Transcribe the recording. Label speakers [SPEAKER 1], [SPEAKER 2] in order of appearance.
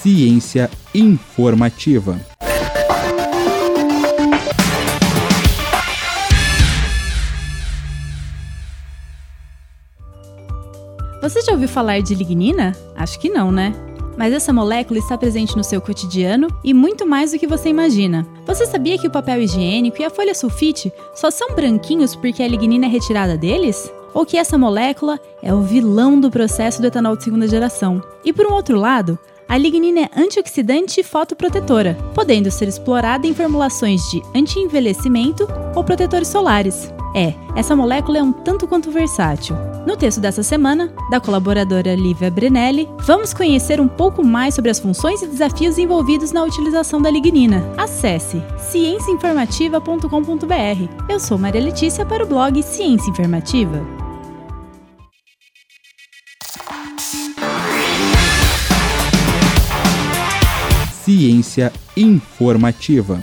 [SPEAKER 1] Ciência informativa.
[SPEAKER 2] Você já ouviu falar de lignina? Acho que não, né? Mas essa molécula está presente no seu cotidiano e muito mais do que você imagina. Você sabia que o papel higiênico e a folha sulfite só são branquinhos porque a lignina é retirada deles? Ou que essa molécula é o vilão do processo do etanol de segunda geração? E por um outro lado, a lignina é antioxidante e fotoprotetora, podendo ser explorada em formulações de anti-envelhecimento ou protetores solares. É, essa molécula é um tanto quanto versátil. No texto dessa semana, da colaboradora Lívia Brenelli, vamos conhecer um pouco mais sobre as funções e desafios envolvidos na utilização da lignina. Acesse cienciainformativa.com.br. Eu sou Maria Letícia para o blog Ciência Informativa.
[SPEAKER 1] Ciência informativa.